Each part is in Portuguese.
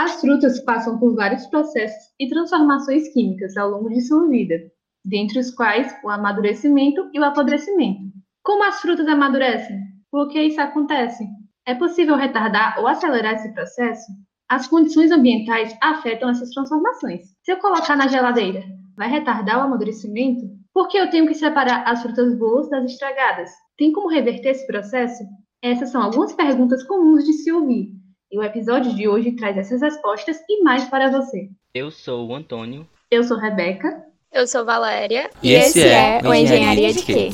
As frutas passam por vários processos e transformações químicas ao longo de sua vida, dentre os quais o amadurecimento e o apodrecimento. Como as frutas amadurecem? Por que isso acontece? É possível retardar ou acelerar esse processo? As condições ambientais afetam essas transformações. Se eu colocar na geladeira, vai retardar o amadurecimento? Por que eu tenho que separar as frutas boas das estragadas? Tem como reverter esse processo? Essas são algumas perguntas comuns de se ouvir. E o episódio de hoje traz essas respostas e mais para você. Eu sou o Antônio. Eu sou Rebeca. Eu sou Valéria. E, esse, é, é o Engenharia de Quê?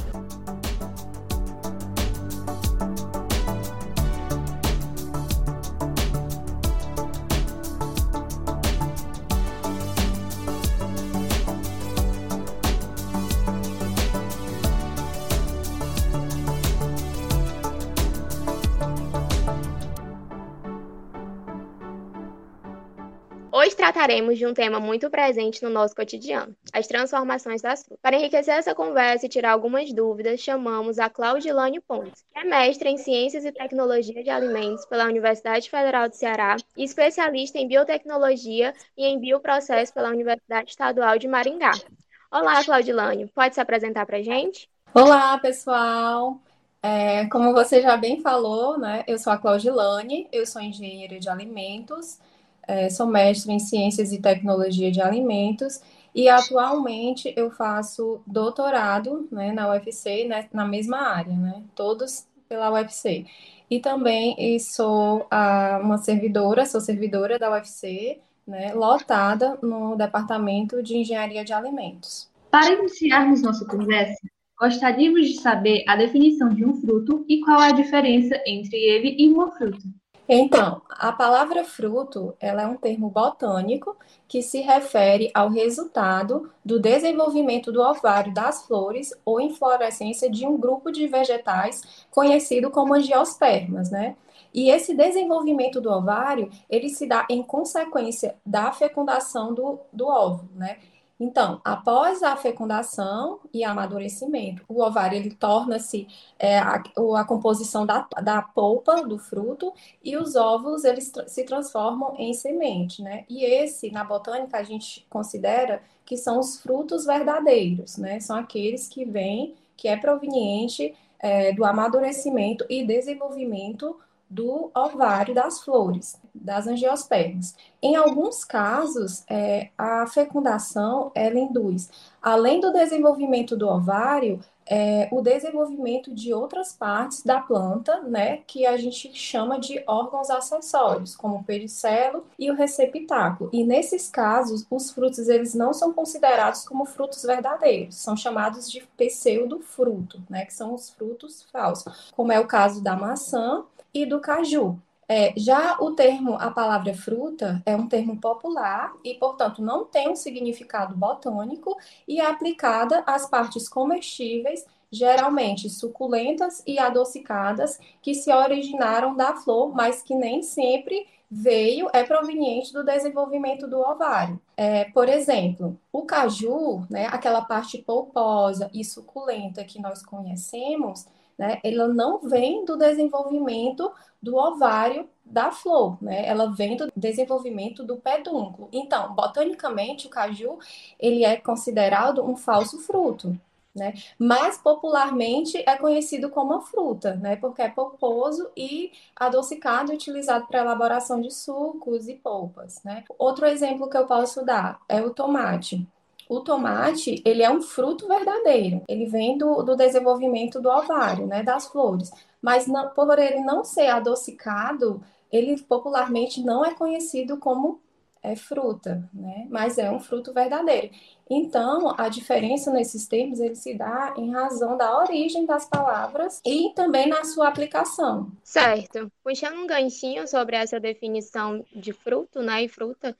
Trataremos de um tema muito presente no nosso cotidiano, as transformações das frutas. Para enriquecer essa conversa e tirar algumas dúvidas, chamamos a Claudilane Pontes, que é mestre em Ciências e Tecnologia de Alimentos pela Universidade Federal do Ceará e especialista em Biotecnologia e em Bioprocesso pela Universidade Estadual de Maringá. Olá, Claudilane, pode se apresentar para a gente? Olá, pessoal! É, como você já bem falou, né, eu sou a Claudilane, eu sou engenheira de alimentos, é, sou mestre em Ciências e Tecnologia de Alimentos e atualmente eu faço doutorado né, na UFC, né, na mesma área, né, todos pela UFC. E também sou a, uma servidora, sou servidora da UFC, né, lotada no Departamento de Engenharia de Alimentos. Para iniciarmos nossa conversa, gostaríamos de saber a definição de um fruto e qual a diferença entre ele e uma fruta. Então, a palavra fruto, ela é um termo botânico que se refere ao resultado do desenvolvimento do ovário das flores ou inflorescência de um grupo de vegetais conhecido como angiospermas, né? E esse desenvolvimento do ovário, ele se dá em consequência da fecundação do, do óvulo, né? Então, após a fecundação e amadurecimento, o ovário ele torna-se é, a, a, composição da, da polpa do fruto e os óvulos eles se transformam em semente, né? E esse, na botânica, a gente considera que são os frutos verdadeiros, né? São aqueles que vêm, que é proveniente é, do amadurecimento e desenvolvimento do ovário das flores, das angiospermas. Em alguns casos, é, a fecundação ela induz, além do desenvolvimento do ovário, é, o desenvolvimento de outras partes da planta, né, que a gente chama de órgãos acessórios, como o pericelo e o receptáculo. E nesses casos, os frutos eles não são considerados como frutos verdadeiros, são chamados de pseudo-fruto, né, que são os frutos falsos, como é o caso da maçã e do caju. É, já o termo, a palavra fruta, é um termo popular e, portanto, não tem um significado botânico e é aplicada às partes comestíveis, geralmente suculentas e adocicadas, que se originaram da flor, mas que nem sempre veio, é proveniente do desenvolvimento do ovário. É, por exemplo, o caju, né, aquela parte polposa e suculenta que nós conhecemos, né, ela não vem do desenvolvimento do ovário da flor, né? Ela vem do desenvolvimento do pedúnculo. Então, botanicamente, o caju ele é considerado um falso fruto, né? Mas popularmente é conhecido como uma fruta, né? Porque é polposo e adocicado utilizado para elaboração de sucos e polpas, né? Outro exemplo que eu posso dar é o tomate. O tomate, ele é um fruto verdadeiro. Ele vem do, do desenvolvimento do ovário, né, das flores. Mas não, por ele não ser adocicado, ele popularmente não é conhecido como é, fruta, né? Mas é um fruto verdadeiro. Então, a diferença nesses termos ele se dá em razão da origem das palavras e também na sua aplicação. Certo. Puxando um ganchinho sobre essa definição de fruto, né, e fruta,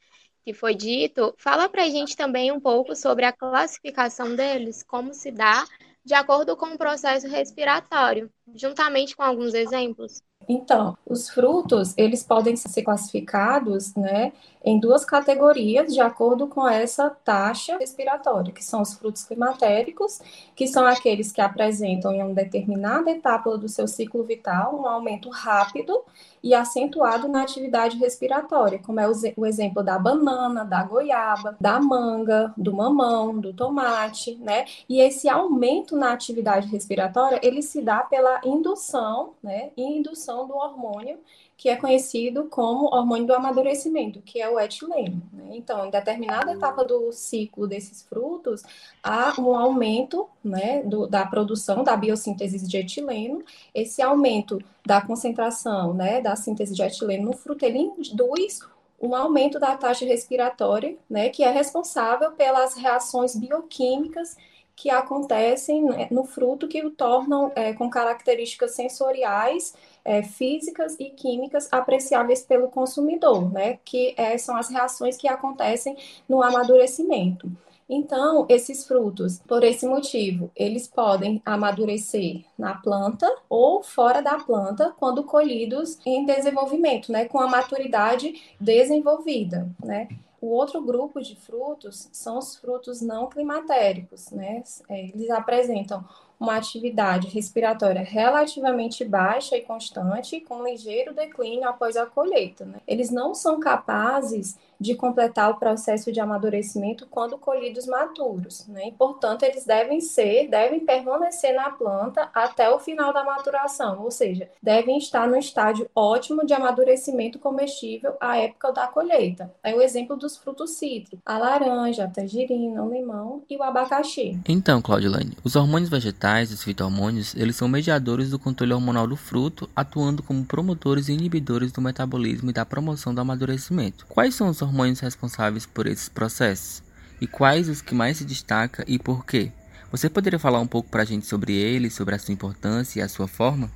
que foi dito, fala para a gente também um pouco sobre a classificação deles, como se dá de acordo com o processo respiratório, juntamente com alguns exemplos. Então, os frutos, eles podem ser classificados, né, em duas categorias de acordo com essa taxa respiratória, que são os frutos climatéricos, que são aqueles que apresentam em uma determinada etapa do seu ciclo vital um aumento rápido e acentuado na atividade respiratória, como é o exemplo da banana, da goiaba, da manga, do mamão, do tomate, né? E esse aumento na atividade respiratória, ele se dá pela indução, né? Indução do hormônio que é conhecido como hormônio do amadurecimento, que é o etileno. Né? Então, em determinada etapa do ciclo desses frutos, há um aumento né, do, da produção da biossíntese de etileno. Esse aumento da concentração né, da síntese de etileno no fruto, ele induz um aumento da taxa respiratória, né, que é responsável pelas reações bioquímicas que acontecem né, no fruto que o tornam é, com características sensoriais é, físicas e químicas apreciáveis pelo consumidor, né? Que é, são as reações que acontecem no amadurecimento. Então, esses frutos, por esse motivo, eles podem amadurecer na planta ou fora da planta quando colhidos em desenvolvimento, né, com a maturidade desenvolvida, né? O outro grupo de frutos são os frutos não climatéricos, né? É, eles apresentam uma atividade respiratória relativamente baixa e constante, com ligeiro declínio após a colheita. Né? Eles não são capazes de completar o processo de amadurecimento quando colhidos maturos, né? E, portanto, eles devem ser, devem permanecer na planta até o final da maturação, ou seja, devem estar no estágio ótimo de amadurecimento comestível à época da colheita. É o exemplo dos frutos cítricos, a laranja, a tangerina, o limão e o abacaxi. Então, Claudilane, os hormônios vegetais, os fitohormônios, eles são mediadores do controle hormonal do fruto, atuando como promotores e inibidores do metabolismo e da promoção do amadurecimento. Quais são os hormônios responsáveis por esses processos? E quais os que mais se destaca e por quê? Você poderia falar um pouco para a gente sobre eles, sobre a sua importância e a sua forma?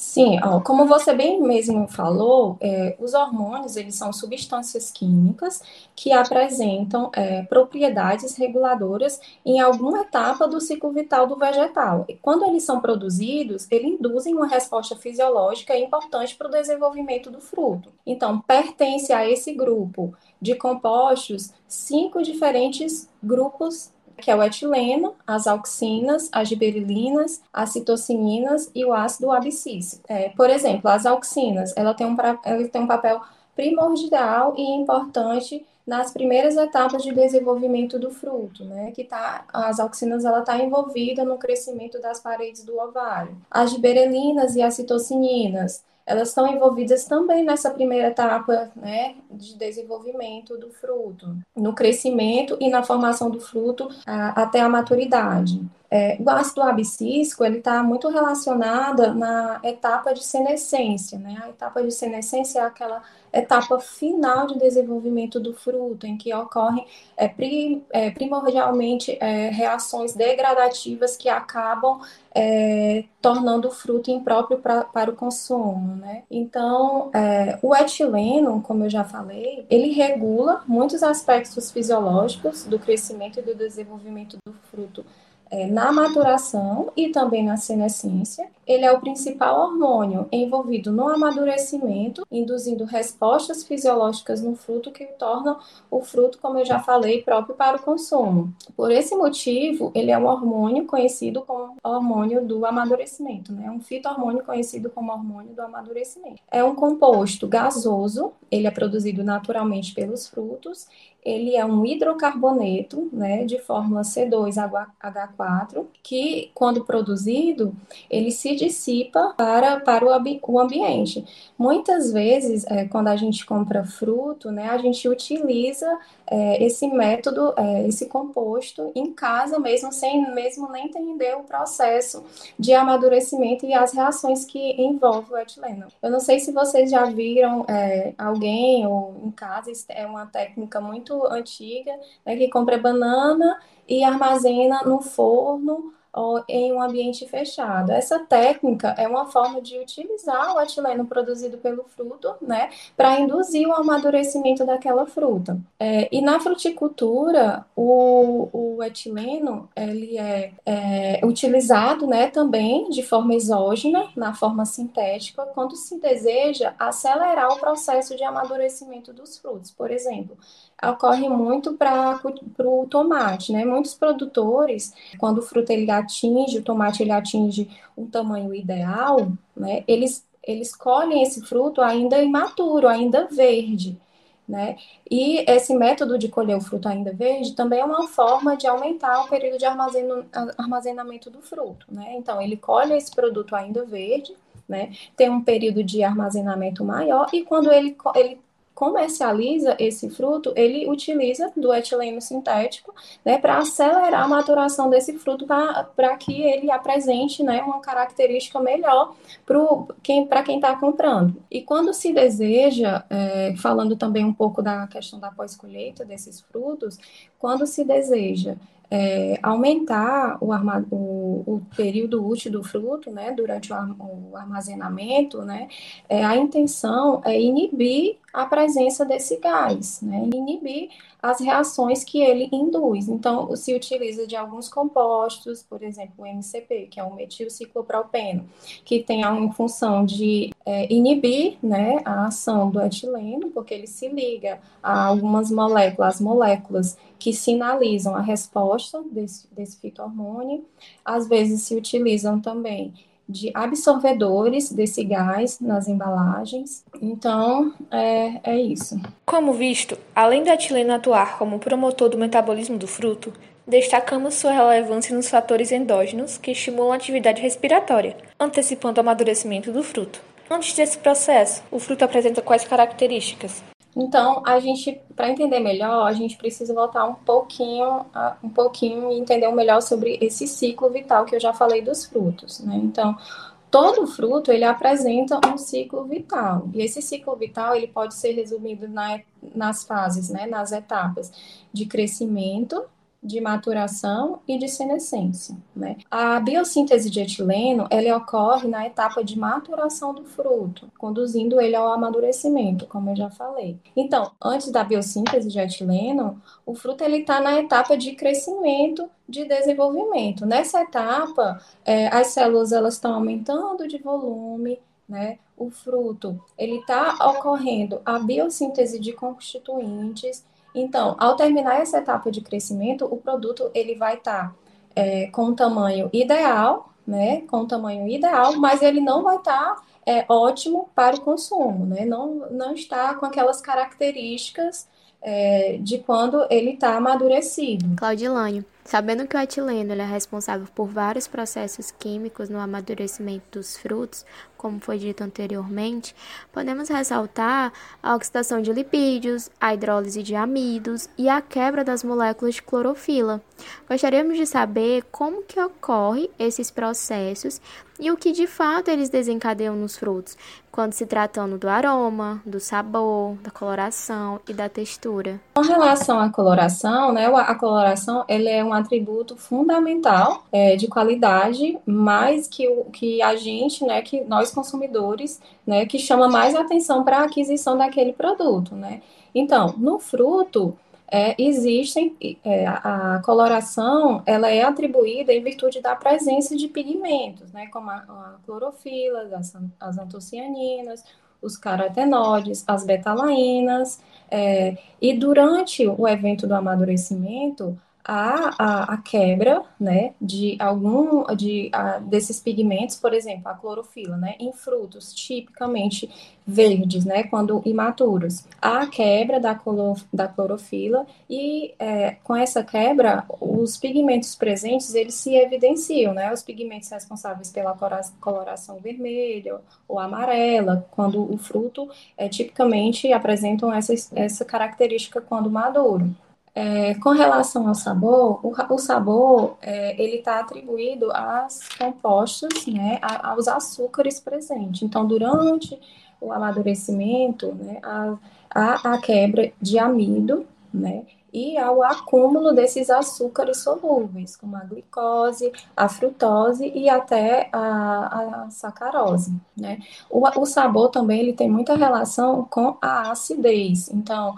Sim, ó, como você bem mesmo falou, é, os hormônios eles são substâncias químicas que apresentam é, propriedades reguladoras em alguma etapa do ciclo vital do vegetal. E quando eles são produzidos, eles induzem uma resposta fisiológica importante para o desenvolvimento do fruto. Então, pertence a esse grupo de compostos cinco diferentes grupos que é o etileno, as auxinas, as giberilinas, as citocininas e o ácido abscísico. É, por exemplo, as auxinas, ela tem, um, ela tem um papel primordial e importante nas primeiras etapas de desenvolvimento do fruto, né? Que tá, as auxinas ela está envolvida no crescimento das paredes do ovário. As giberelinas e as citocininas, elas estão envolvidas também nessa primeira etapa né, de desenvolvimento do fruto, no crescimento e na formação do fruto a, até a maturidade. É, o ácido abscísico ele está muito relacionado na etapa de senescência, né? A etapa de senescência é aquela etapa final de desenvolvimento do fruto, em que ocorrem é, pri, é, primordialmente é, reações degradativas que acabam é, tornando o fruto impróprio pra, para o consumo, né? Então, é, o etileno, como eu já falei, ele regula muitos aspectos fisiológicos do crescimento e do desenvolvimento do fruto é, na maturação e também na senescência. Ele é o principal hormônio envolvido no amadurecimento, induzindo respostas fisiológicas no fruto que tornam o fruto, como eu já falei, próprio para o consumo. Por esse motivo, ele é um hormônio conhecido como hormônio do amadurecimento, né? um fito-hormônio conhecido como hormônio do amadurecimento. É um composto gasoso, ele é produzido naturalmente pelos frutos ele é um hidrocarboneto, né, de fórmula C2H4, que, quando produzido, ele se dissipa para, para o, o ambiente. Muitas vezes, é, quando a gente compra fruto, né, a gente utiliza é, esse método, é, esse composto em casa mesmo, sem mesmo nem entender o processo de amadurecimento e as reações que envolvem o etileno. Eu não sei se vocês já viram é, alguém ou em casa, é uma técnica muito antiga, né, que compra banana e armazena no forno ou em um ambiente fechado. Essa técnica é uma forma de utilizar o etileno produzido pelo fruto, né, para induzir o amadurecimento daquela fruta. É, e na fruticultura, o, o etileno ele é, é, utilizado, né, também de forma exógena, na forma sintética, quando se deseja acelerar o processo de amadurecimento dos frutos. Por exemplo, ocorre muito para o tomate, né? Muitos produtores, quando o fruto ele atinge, o tomate ele atinge um tamanho ideal, né? Eles, eles colhem esse fruto ainda imaturo, ainda verde, né? E esse método de colher o fruto ainda verde também é uma forma de aumentar o período de armazenamento do fruto, né? Então, ele colhe esse produto ainda verde, né? Tem um período de armazenamento maior e quando ele, ele comercializa esse fruto, ele utiliza do etileno sintético, né, para acelerar a maturação desse fruto, para que ele apresente, né, uma característica melhor para quem está tá comprando. E quando se deseja, é, falando também um pouco da questão da pós-colheita desses frutos, quando se deseja é, aumentar o, arma, o, o, período útil do fruto, né, durante o, o armazenamento, né, é, a intenção é inibir a presença desse gás, né, inibir as reações que ele induz. Então, se utiliza de alguns compostos, por exemplo, o MCP, que é o metilciclopropeno, que tem a função de é, inibir né, a ação do etileno, porque ele se liga a algumas moléculas, as moléculas que sinalizam a resposta desse, desse fitohormônio. Às vezes se utilizam também de absorvedores desse gás nas embalagens. Então, é, é isso. Como visto, além do etileno atuar como promotor do metabolismo do fruto, destacamos sua relevância nos fatores endógenos que estimulam a atividade respiratória, antecipando o amadurecimento do fruto. Antes desse processo, o fruto apresenta quais características? Então, a gente, para entender melhor, a gente precisa voltar um pouquinho, um pouquinho e entender melhor sobre esse ciclo vital que eu já falei dos frutos, né? Então, todo fruto ele apresenta um ciclo vital e esse ciclo vital ele pode ser resumido na, nas fases, né, nas etapas de crescimento, de maturação e de senescência. Né? A biossíntese de etileno ela ocorre na etapa de maturação do fruto, conduzindo ele ao amadurecimento, como eu já falei. Então, antes da biossíntese de etileno, o fruto ele está na etapa de crescimento, de desenvolvimento. Nessa etapa, é, as células elas estão aumentando de volume, né? O fruto ele está ocorrendo a biossíntese de constituintes então, ao terminar essa etapa de crescimento, o produto ele vai estar tá, é, com um tamanho ideal, né? Com um tamanho ideal, mas ele não vai estar tá, é, ótimo para o consumo, né? Não, não está com aquelas características é, de quando ele está amadurecido. Claudilânio, sabendo que o etileno é responsável por vários processos químicos no amadurecimento dos frutos, como foi dito anteriormente, podemos ressaltar a oxidação de lipídios, a hidrólise de amidos e a quebra das moléculas de clorofila. Gostaríamos de saber como que ocorre esses processos e o que de fato eles desencadeiam nos frutos, quando se tratando do aroma, do sabor, da coloração e da textura. Com relação à coloração, né, a coloração ele é um atributo fundamental é, de qualidade, mais que o que a gente, né, que nós consumidores, né, que chama mais atenção para a aquisição daquele produto, né. Então, no fruto, é, existem é, a coloração ela é atribuída em virtude da presença de pigmentos, né, como a, a clorofila, as, as antocianinas, os carotenoides, as betalainas, é, e durante o evento do amadurecimento, a, a, a, quebra né, de algum de, a, desses pigmentos, por exemplo, a clorofila, né, em frutos tipicamente verdes, né, quando imaturos. A quebra da, cloro, da clorofila e é, com essa quebra, os pigmentos presentes, eles se evidenciam, né, os pigmentos responsáveis pela coloração vermelha ou amarela, quando o fruto é, tipicamente apresentam essa, essa característica quando maduro. É, com relação ao sabor, o, o sabor é, ele está atribuído aos compostos, né, aos açúcares presentes. Então, durante o amadurecimento, né, a, a, a quebra de amido, né? E ao acúmulo desses açúcares solúveis, como a glicose, a frutose e até a, a sacarose, né? O, o sabor também ele tem muita relação com a acidez. Então,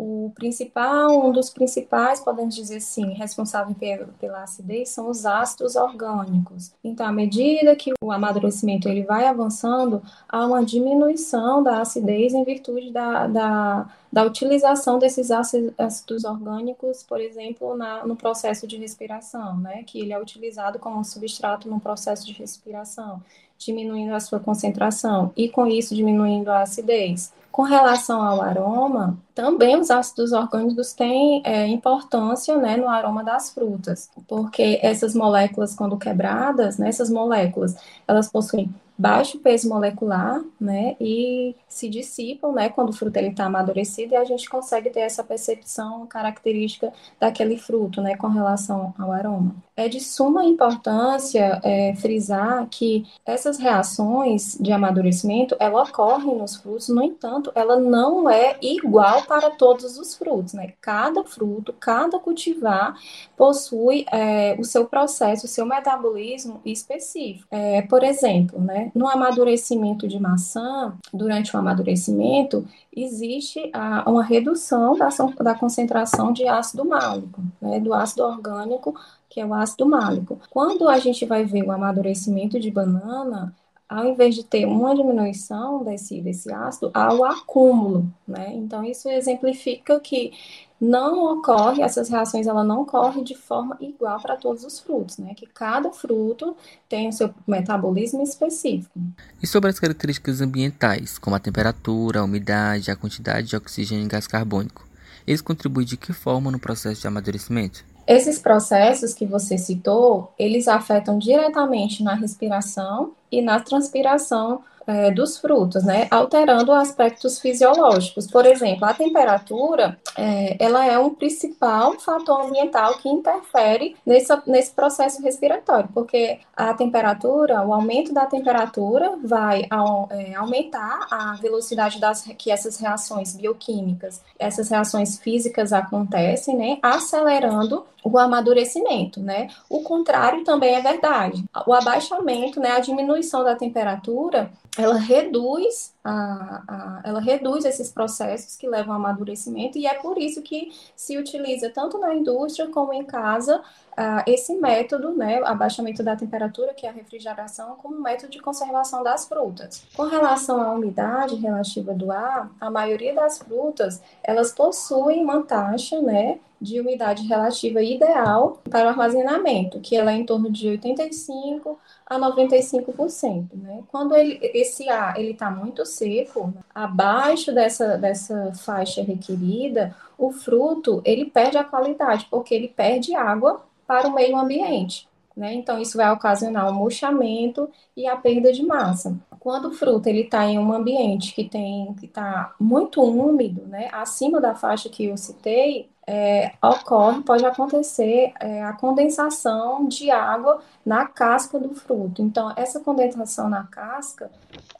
o principal, um dos principais, podemos dizer assim, responsável pela, acidez são os ácidos orgânicos. Então, à medida que o amadurecimento ele vai avançando, há uma diminuição da acidez em virtude da, da, da utilização desses ácidos orgânicos, por exemplo, na, no processo de respiração, né? Que ele é utilizado como substrato no processo de respiração, diminuindo a sua concentração e, com isso, diminuindo a acidez. Com relação ao aroma, também os ácidos orgânicos têm é, importância né, no aroma das frutas, porque essas moléculas, quando quebradas, né, essas moléculas, elas possuem baixo peso molecular, né, e se dissipam, né, quando o fruto ele está amadurecido e a gente consegue ter essa percepção característica daquele fruto, né, com relação ao aroma. É de suma importância é, frisar que essas reações de amadurecimento, ela nos frutos, no entanto, ela não é igual para todos os frutos, né, cada fruto, cada cultivar possui é, o seu processo, o seu metabolismo específico. É, por exemplo, né, no amadurecimento de maçã, durante o amadurecimento, existe a, uma redução da, da concentração de ácido málico, né, do ácido orgânico, que é o ácido málico. Quando a gente vai ver o amadurecimento de banana, ao invés de ter uma diminuição desse, desse ácido, há o acúmulo, né? Então, isso exemplifica que não ocorre, essas reações ela não ocorrem de forma igual para todos os frutos, né? Que cada fruto tem o seu metabolismo específico. E sobre as características ambientais, como a temperatura, a umidade, a quantidade de oxigênio e gás carbônico, eles contribuem de que forma no processo de amadurecimento? Esses processos que você citou, eles afetam diretamente na respiração e na transpiração é, dos frutos, né, alterando aspectos fisiológicos. Por exemplo, a temperatura, é, ela é um principal fator ambiental que interfere nesse, nesse processo respiratório, porque a temperatura, o aumento da temperatura vai ao, é, aumentar a velocidade das que essas reações bioquímicas, essas reações físicas acontecem, né, acelerando o amadurecimento, né? O contrário também é verdade. O abaixamento, né, a diminuição da temperatura, ela reduz a, a, ela reduz esses processos que levam ao amadurecimento e é por isso que se utiliza tanto na indústria como em casa esse método, né, abaixamento da temperatura, que é a refrigeração, como método de conservação das frutas. Com relação à umidade relativa do ar, a maioria das frutas elas possuem uma taxa, né, de umidade relativa ideal para o armazenamento, que ela é em torno de 85 a 95%, né? Quando ele, esse ar ele está muito seco, abaixo dessa, dessa faixa requerida, o fruto ele perde a qualidade, porque ele perde água para o meio ambiente. Né? Então, isso vai ocasionar o um murchamento e a perda de massa. Quando o fruto está em um ambiente que tem que está muito úmido, né, acima da faixa que eu citei, é, ocorre, pode acontecer é, a condensação de água na casca do fruto. Então, essa condensação na casca,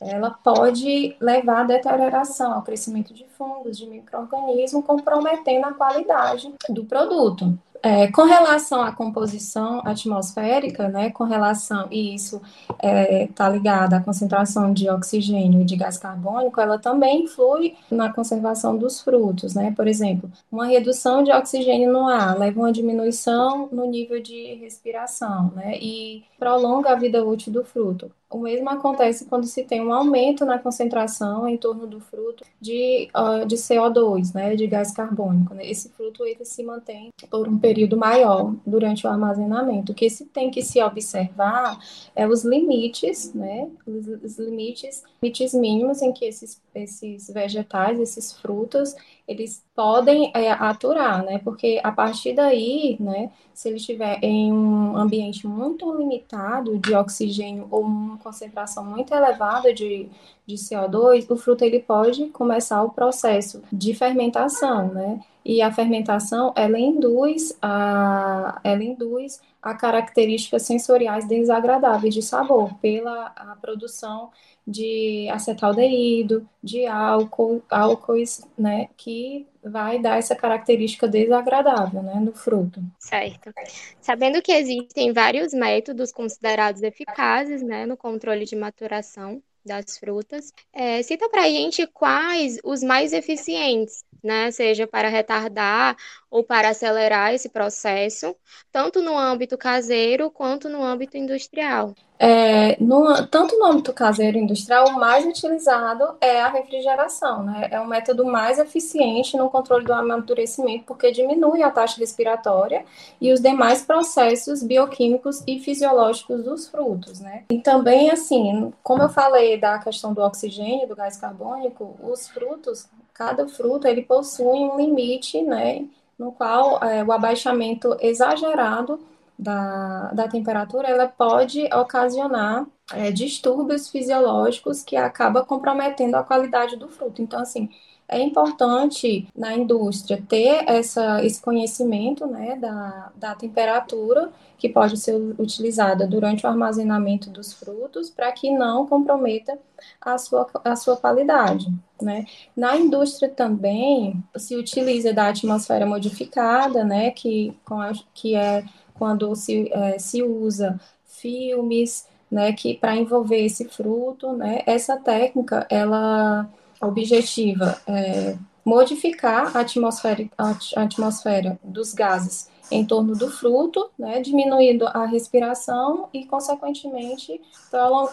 ela pode levar à deterioração, ao crescimento de fungos, de micro-organismos, comprometendo a qualidade do produto. É, com relação à composição atmosférica, né, com relação, e isso está é, tá ligado à concentração de oxigênio e de gás carbônico, ela também influi na conservação dos frutos, né? Por exemplo, uma redução de oxigênio no ar leva a uma diminuição no nível de respiração, né? E prolonga a vida útil do fruto. O mesmo acontece quando se tem um aumento na concentração em torno do fruto de, de CO2, né, de gás carbônico. Né? Esse fruto ele se mantém por um período maior durante o armazenamento. O que se tem que se observar é os limites, né, os, os limites, limites mínimos em que esses, esses vegetais, esses frutos, eles podem é, aturar, né? Porque a partir daí, né, se ele estiver em um ambiente muito limitado de oxigênio ou uma concentração muito elevada de, de CO2, o fruto ele pode começar o processo de fermentação, né? e a fermentação, ela induz a, ela induz a características sensoriais desagradáveis de sabor pela produção de acetaldeído, de álcool, álcoois, né, que vai dar essa característica desagradável, né, no fruto. Certo. Sabendo que existem vários métodos considerados eficazes, né, no controle de maturação das frutas, é, cita para a gente quais os mais eficientes né? Seja para retardar ou para acelerar esse processo, tanto no âmbito caseiro quanto no âmbito industrial. É, no, tanto no âmbito caseiro e industrial, o mais utilizado é a refrigeração, né? É o método mais eficiente no controle do amadurecimento, porque diminui a taxa respiratória e os demais processos bioquímicos e fisiológicos dos frutos, né? E também, assim, como eu falei da questão do oxigênio, do gás carbônico, os frutos, cada fruto, ele possui um limite, né? No qual é, o abaixamento exagerado da, da temperatura, ela pode ocasionar é, distúrbios fisiológicos que acaba comprometendo a qualidade do fruto. Então, assim, é importante na indústria ter essa, esse conhecimento né, da, da temperatura que pode ser utilizada durante o armazenamento dos frutos para que não comprometa a sua, a sua qualidade. Né? Na indústria também se utiliza da atmosfera modificada, né, que, a, que é quando se, é, se usa filmes, né, que para envolver esse fruto, né, essa técnica, ela objetiva é modificar a atmosfera, a atmosfera dos gases em torno do fruto, né, diminuindo a respiração e, consequentemente,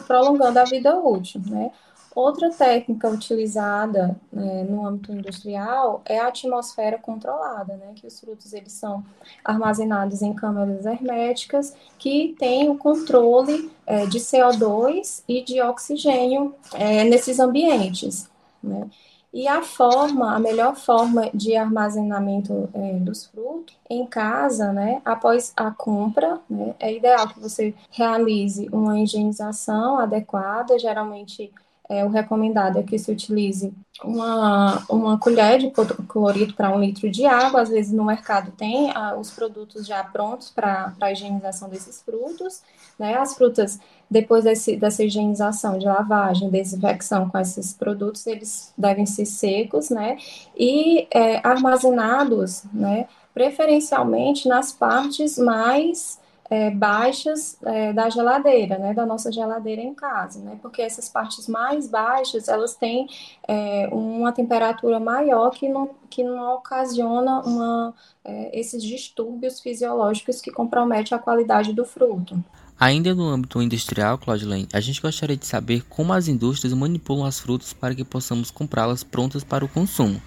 prolongando a vida útil, né. Outra técnica utilizada né, no âmbito industrial é a atmosfera controlada, né, que os frutos eles são armazenados em câmaras herméticas que têm o controle é, de CO2 e de oxigênio é, nesses ambientes. Né? E a forma, a melhor forma de armazenamento é, dos frutos em casa, né, após a compra, né, é ideal que você realize uma higienização adequada, geralmente é, o recomendado é que se utilize uma, uma colher de cloreto para um litro de água. Às vezes no mercado tem ah, os produtos já prontos para a higienização desses frutos. Né? As frutas, depois desse, dessa higienização de lavagem, desinfecção com esses produtos, eles devem ser secos né? e é, armazenados, né? preferencialmente nas partes mais é, baixas é, da geladeira, né, da nossa geladeira em casa, né, porque essas partes mais baixas, elas têm é, uma temperatura maior que não, que não ocasiona uma, é, esses distúrbios fisiológicos que comprometem a qualidade do fruto. Ainda no âmbito industrial, Claudelene, a gente gostaria de saber como as indústrias manipulam as frutas para que possamos comprá-las prontas para o consumo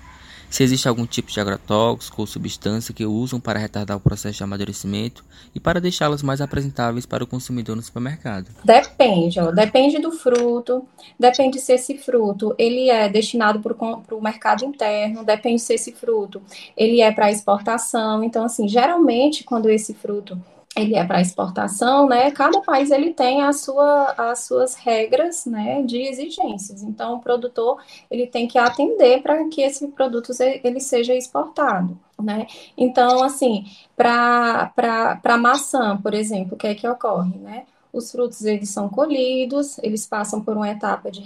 se existe algum tipo de agrotóxico ou substância que usam para retardar o processo de amadurecimento e para deixá-las mais apresentáveis para o consumidor no supermercado. Depende, ó, depende do fruto, depende se esse fruto ele é destinado para o mercado interno, depende se esse fruto ele é para exportação. Então, assim, geralmente quando esse fruto ele é para exportação, né? Cada país ele tem a sua, as suas regras, né, de exigências. Então, o produtor ele tem que atender para que esse produto ele seja exportado, né? Então, assim, para para maçã, por exemplo, o que é que ocorre, né? Os frutos eles são colhidos, eles passam por uma etapa de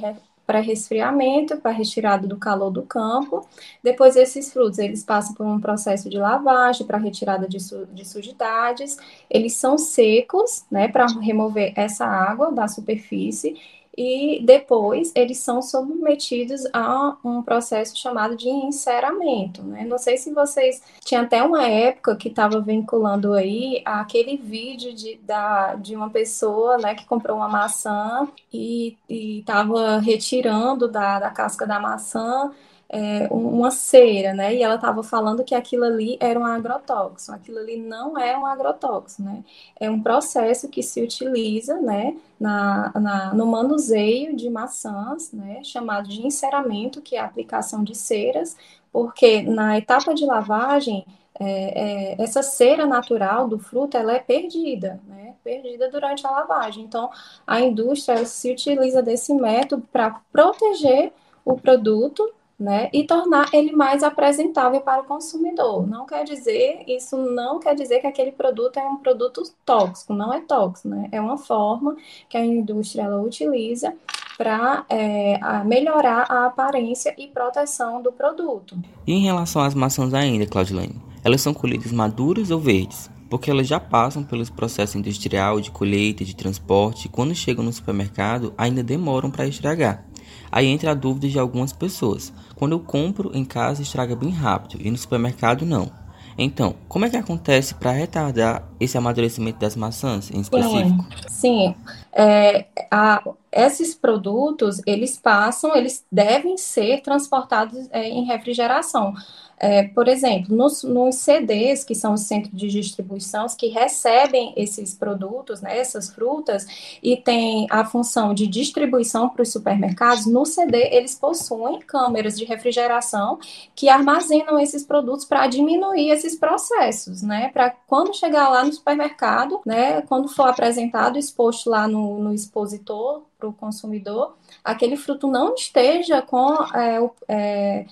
para resfriamento, para retirada do calor do campo. Depois, esses frutos, eles passam por um processo de lavagem para retirada de, su de sujidades. Eles são secos, né, para remover essa água da superfície e depois eles são submetidos a um processo chamado de enceramento, né? Não sei se vocês tinha até uma época que estava vinculando aí aquele vídeo de, da, de uma pessoa, né, que comprou uma maçã e estava retirando da, da casca da maçã é, uma cera, né? E ela estava falando que aquilo ali era um agrotóxico. Aquilo ali não é um agrotóxico, né? É um processo que se utiliza, né? Na, na, no manuseio de maçãs, né? Chamado de enceramento, que é a aplicação de ceras, porque na etapa de lavagem é, é, essa cera natural do fruto ela é perdida, né? Perdida durante a lavagem. Então, a indústria se utiliza desse método para proteger o produto né, e tornar ele mais apresentável para o consumidor. Não quer dizer, isso não quer dizer que aquele produto é um produto tóxico, não é tóxico, né? É uma forma que a indústria ela utiliza para é, melhorar a aparência e proteção do produto. E em relação às maçãs ainda, Claudilene, elas são colhidas maduras ou verdes? Porque elas já passam pelos processos industrial de colheita, de transporte, e quando chegam no supermercado ainda demoram para estragar. Aí entra a dúvida de algumas pessoas. Quando eu compro em casa, estraga bem rápido e no supermercado não. Então, como é que acontece para retardar esse amadurecimento das maçãs em específico? Sim, sim. É, a, esses produtos, eles passam, eles devem ser transportados é, em refrigeração. É, por exemplo, nos, nos, CDs, que são os centros de distribuição, que recebem esses produtos, né, essas frutas, e tem a função de distribuição para os supermercados, no CD eles possuem câmeras de refrigeração que armazenam esses produtos para diminuir esses processos, né? Para quando chegar lá no supermercado, né, quando for apresentado, exposto lá no, no expositor para o consumidor, aquele fruto não esteja com é, é,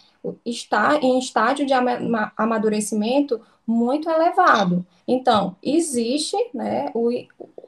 está em estágio de amadurecimento muito elevado. Então, existe né, o,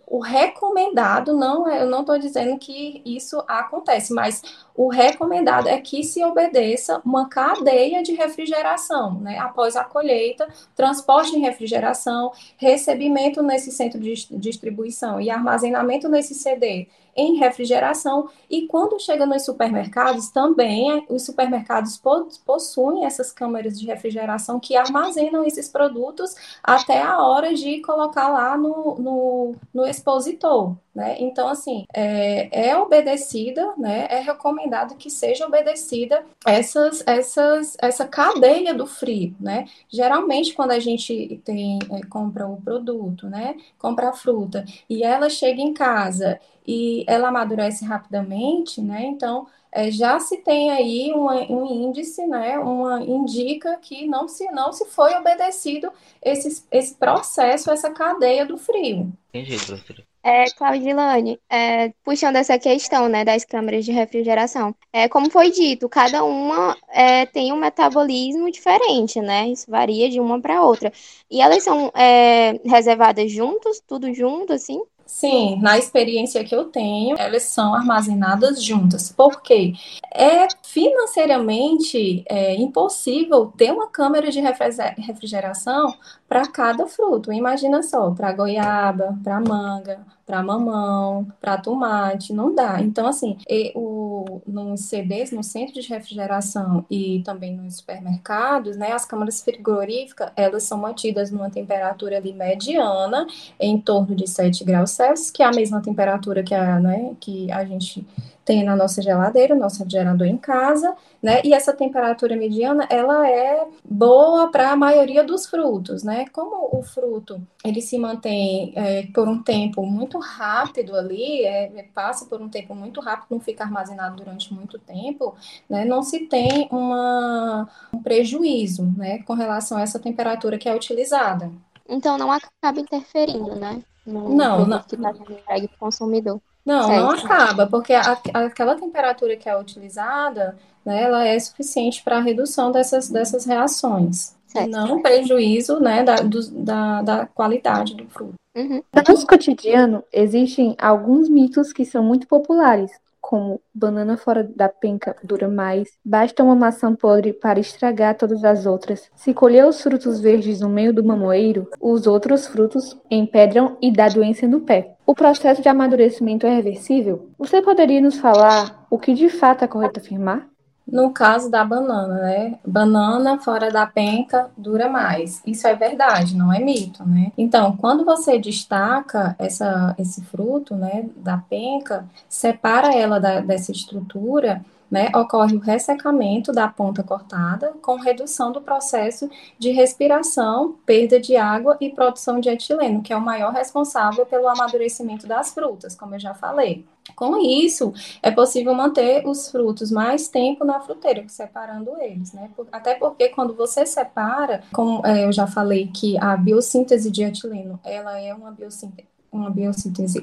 o recomendado, não é, eu não estou dizendo que isso acontece, mas o recomendado é que se obedeça uma cadeia de refrigeração, né? Após a colheita, transporte em refrigeração, recebimento nesse centro de distribuição e armazenamento nesse CD em refrigeração. E quando chega nos supermercados, também os supermercados possuem essas câmeras de refrigeração que armazenam esses produtos até a hora de colocar lá no, no, no expositor. Né? Então, assim, é, é obedecida, né? é recomendado que seja obedecida essas, essas, essa cadeia do frio. Né? Geralmente, quando a gente tem, é, compra o produto, né? compra a fruta, e ela chega em casa e ela amadurece rapidamente, né? Então, é, já se tem aí uma, um índice, né? Uma indica que não se não se foi obedecido esse, esse processo, essa cadeia do frio. Entendi, professora. É, Claudilane, é, puxando essa questão né, das câmeras de refrigeração, é, como foi dito, cada uma é, tem um metabolismo diferente, né? Isso varia de uma para outra. E elas são é, reservadas juntos, tudo junto, assim? Sim, na experiência que eu tenho, elas são armazenadas juntas. Por quê? É financeiramente é, impossível ter uma câmera de refrigeração para cada fruto. Imagina só, para goiaba, para manga, para mamão, para tomate, não dá. Então, assim, o, nos CDs, no centro de refrigeração e também nos supermercados, né, as câmaras frigoríficas, elas são mantidas numa temperatura ali mediana, em torno de 7 graus Celsius, que é a mesma temperatura que a, né, que a gente tem na nossa geladeira, nosso gerador em casa, né? E essa temperatura mediana, ela é boa para a maioria dos frutos, né? Como o fruto, ele se mantém é, por um tempo muito rápido ali, é, passa por um tempo muito rápido, não fica armazenado durante muito tempo, né? Não se tem uma, um prejuízo, né? Com relação a essa temperatura que é utilizada. Então não acaba interferindo, né? No não, não. Que está sendo entregue para o consumidor. Não, certo. não acaba, porque a, aquela temperatura que é utilizada, né, ela é suficiente para a redução dessas, dessas reações. Certo. Não prejuízo né, da, do, da, da qualidade do fruto. Uhum. No nosso cotidiano, existem alguns mitos que são muito populares, como banana fora da penca dura mais, basta uma maçã podre para estragar todas as outras. Se colher os frutos verdes no meio do mamoeiro, os outros frutos empedram e dá doença no pé. O processo de amadurecimento é reversível? Você poderia nos falar o que de fato é correto afirmar? No caso da banana, né? Banana fora da penca dura mais. Isso é verdade, não é mito, né? Então, quando você destaca essa, esse fruto, né, da penca, separa ela da, dessa estrutura, né, ocorre o ressecamento da ponta cortada, com redução do processo de respiração, perda de água e produção de etileno, que é o maior responsável pelo amadurecimento das frutas, como eu já falei. Com isso, é possível manter os frutos mais tempo na fruteira, separando eles, né? Até porque quando você separa, como é, eu já falei que a biossíntese de etileno, ela é uma biossíntese uma biossíntese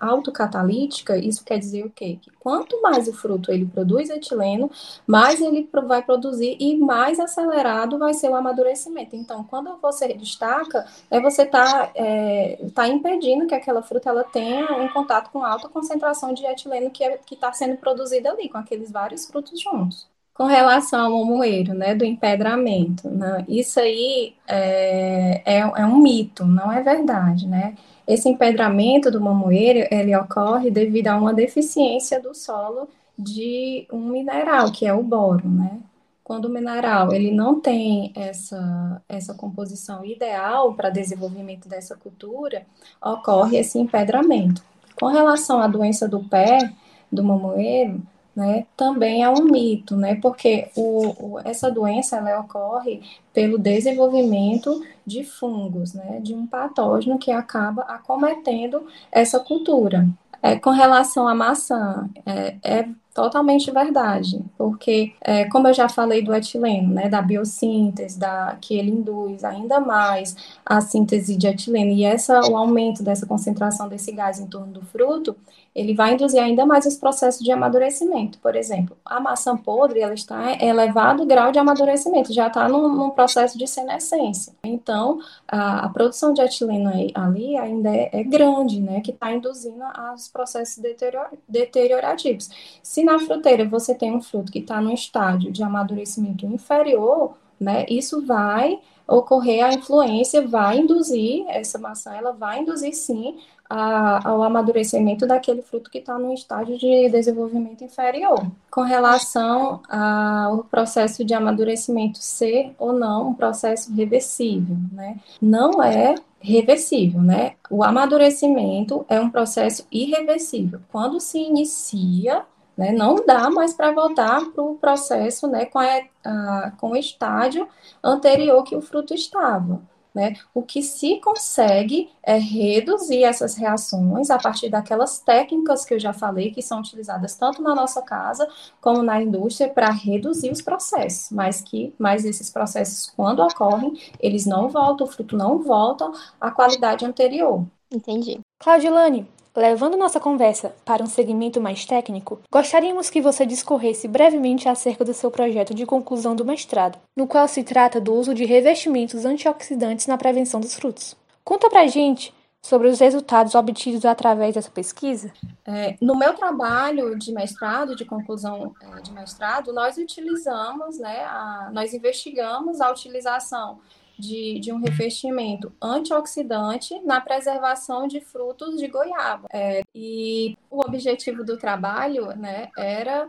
autocatalítica, isso quer dizer o quê? Que quanto mais o fruto ele produz etileno, mais ele vai produzir e mais acelerado vai ser o amadurecimento. Então, quando você destaca, é você está é, tá impedindo que aquela fruta ela tenha um contato com alta concentração de etileno que é, está sendo produzida ali, com aqueles vários frutos juntos com relação ao moeiro, né, do empedramento, né, isso aí é, é, é, um mito, não é verdade, né? Esse empedramento do mamoeiro, ele ocorre devido a uma deficiência do solo de um mineral, que é o boro, né? Quando o mineral ele não tem essa, essa composição ideal para desenvolvimento dessa cultura, ocorre esse empedramento. Com relação à doença do pé, do mamoeiro, né, também é um mito, né, porque o, o, essa doença ela ocorre pelo desenvolvimento de fungos, né, de um patógeno que acaba acometendo essa cultura. É, com relação à maçã, é, é totalmente verdade, porque, é, como eu já falei do etileno, né, da biossíntese, da, que ele induz ainda mais a síntese de etileno, e essa, o aumento dessa concentração desse gás em torno do fruto, ele vai induzir ainda mais os processos de amadurecimento. Por exemplo, a maçã podre, ela está em elevado grau de amadurecimento, já está num, num processo de senescência. Então, a, a, produção de etileno ali ainda é, é grande, né, que está induzindo os processos deterior, deteriorativos. Se na fruteira você tem um fruto que está no estágio de amadurecimento inferior, né, isso vai ocorrer a influência, vai induzir, essa maçã, ela vai induzir sim a, ao amadurecimento daquele fruto que está no estágio de desenvolvimento inferior. Com relação ao processo de amadurecimento ser ou não um processo reversível, né? Não é reversível, né? O amadurecimento é um processo irreversível. Quando se inicia, né, não dá mais para voltar para o processo né, com, a, a, com o estágio anterior que o fruto estava. Né? O que se consegue é reduzir essas reações a partir daquelas técnicas que eu já falei, que são utilizadas tanto na nossa casa como na indústria para reduzir os processos, mas que mas esses processos, quando ocorrem, eles não voltam, o fruto não volta à qualidade anterior. Entendi. Claudilane, Levando nossa conversa para um segmento mais técnico, gostaríamos que você discorresse brevemente acerca do seu projeto de conclusão do mestrado, no qual se trata do uso de revestimentos antioxidantes na prevenção dos frutos. Conta pra gente sobre os resultados obtidos através dessa pesquisa? É, no meu trabalho de mestrado, de conclusão é, de mestrado, nós utilizamos, né, a, nós investigamos a utilização de, de um revestimento antioxidante na preservação de frutos de goiaba. É, e o objetivo do trabalho né, era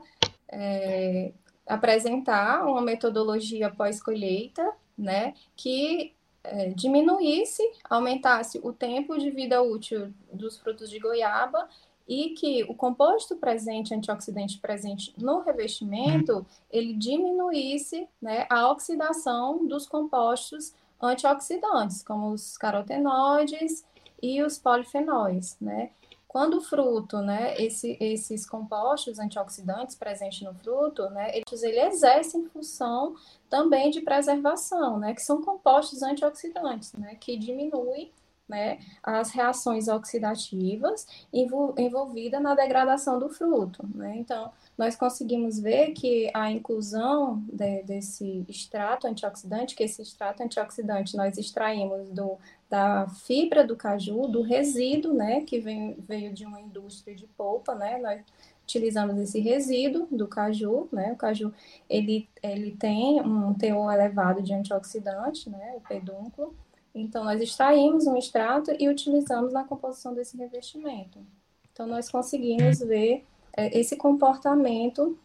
é, apresentar uma metodologia pós-colheita né, que é, diminuísse, aumentasse o tempo de vida útil dos frutos de goiaba e que o composto presente, antioxidante presente no revestimento, ele diminuísse né, a oxidação dos compostos antioxidantes, como os carotenoides e os polifenóis, né? Quando o fruto, né, esse, esses compostos antioxidantes presentes no fruto, né, eles ele exercem função também de preservação, né, que são compostos antioxidantes, né, que diminuem né, as reações oxidativas envolvidas na degradação do fruto. Né? Então, nós conseguimos ver que a inclusão de, desse extrato antioxidante, que esse extrato antioxidante nós extraímos do, da fibra do caju, do resíduo, né, que vem, veio de uma indústria de polpa, né, nós utilizamos esse resíduo do caju, né, o caju, ele, ele tem um teor elevado de antioxidante, né, o pedúnculo, então, nós extraímos um extrato e utilizamos na composição desse revestimento. Então, nós conseguimos ver é, esse comportamento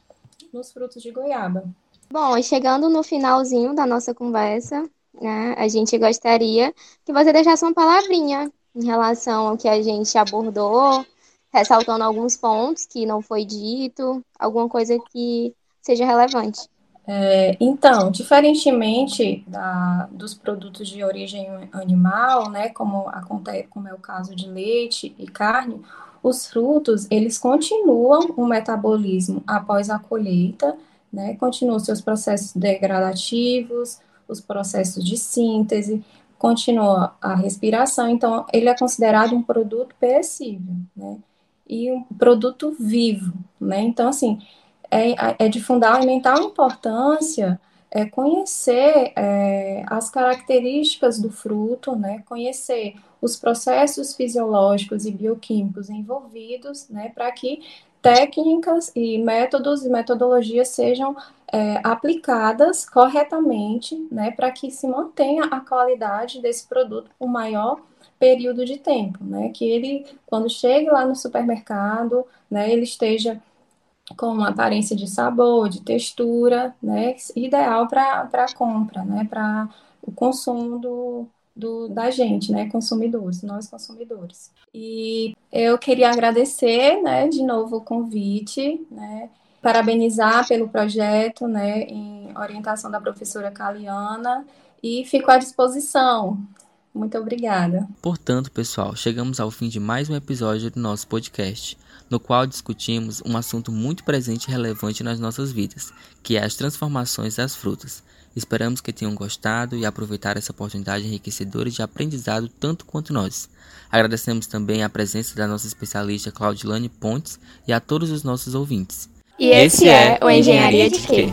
nos frutos de goiaba. Bom, chegando no finalzinho da nossa conversa, né, a gente gostaria que você deixasse uma palavrinha em relação ao que a gente abordou, ressaltando alguns pontos que não foi dito, alguma coisa que seja relevante. É, então, diferentemente da, dos produtos de origem animal, né, como acontece, como é o caso de leite e carne, os frutos eles continuam o metabolismo após a colheita, né, continuam seus processos degradativos, os processos de síntese, continua a respiração, então ele é considerado um produto perecível, né? E um produto vivo, né? Então, assim, é, é de fundamental importância é conhecer é, as características do fruto, né? Conhecer os processos fisiológicos e bioquímicos envolvidos, né? Para que técnicas e métodos e metodologias sejam é, aplicadas corretamente, né, para que se mantenha a qualidade desse produto por maior período de tempo, né, que ele, quando chegue lá no supermercado, né, ele esteja com uma aparência de sabor, de textura, né, ideal para a compra, né, para o consumo do, do, da gente, né, consumidores, nós consumidores. E eu queria agradecer, né, de novo o convite, né, parabenizar pelo projeto, né, em orientação da professora Caliana, e fico à disposição. Muito obrigada. Portanto, pessoal, chegamos ao fim de mais um episódio do nosso podcast, no qual discutimos um assunto muito presente e relevante nas nossas vidas, que é as transformações das frutas. Esperamos que tenham gostado e aproveitado essa oportunidade enriquecedora de aprendizado tanto quanto nós. Agradecemos também a presença da nossa especialista Claudilane Pontes e a todos os nossos ouvintes. E esse, esse é o Engenharia de Quê?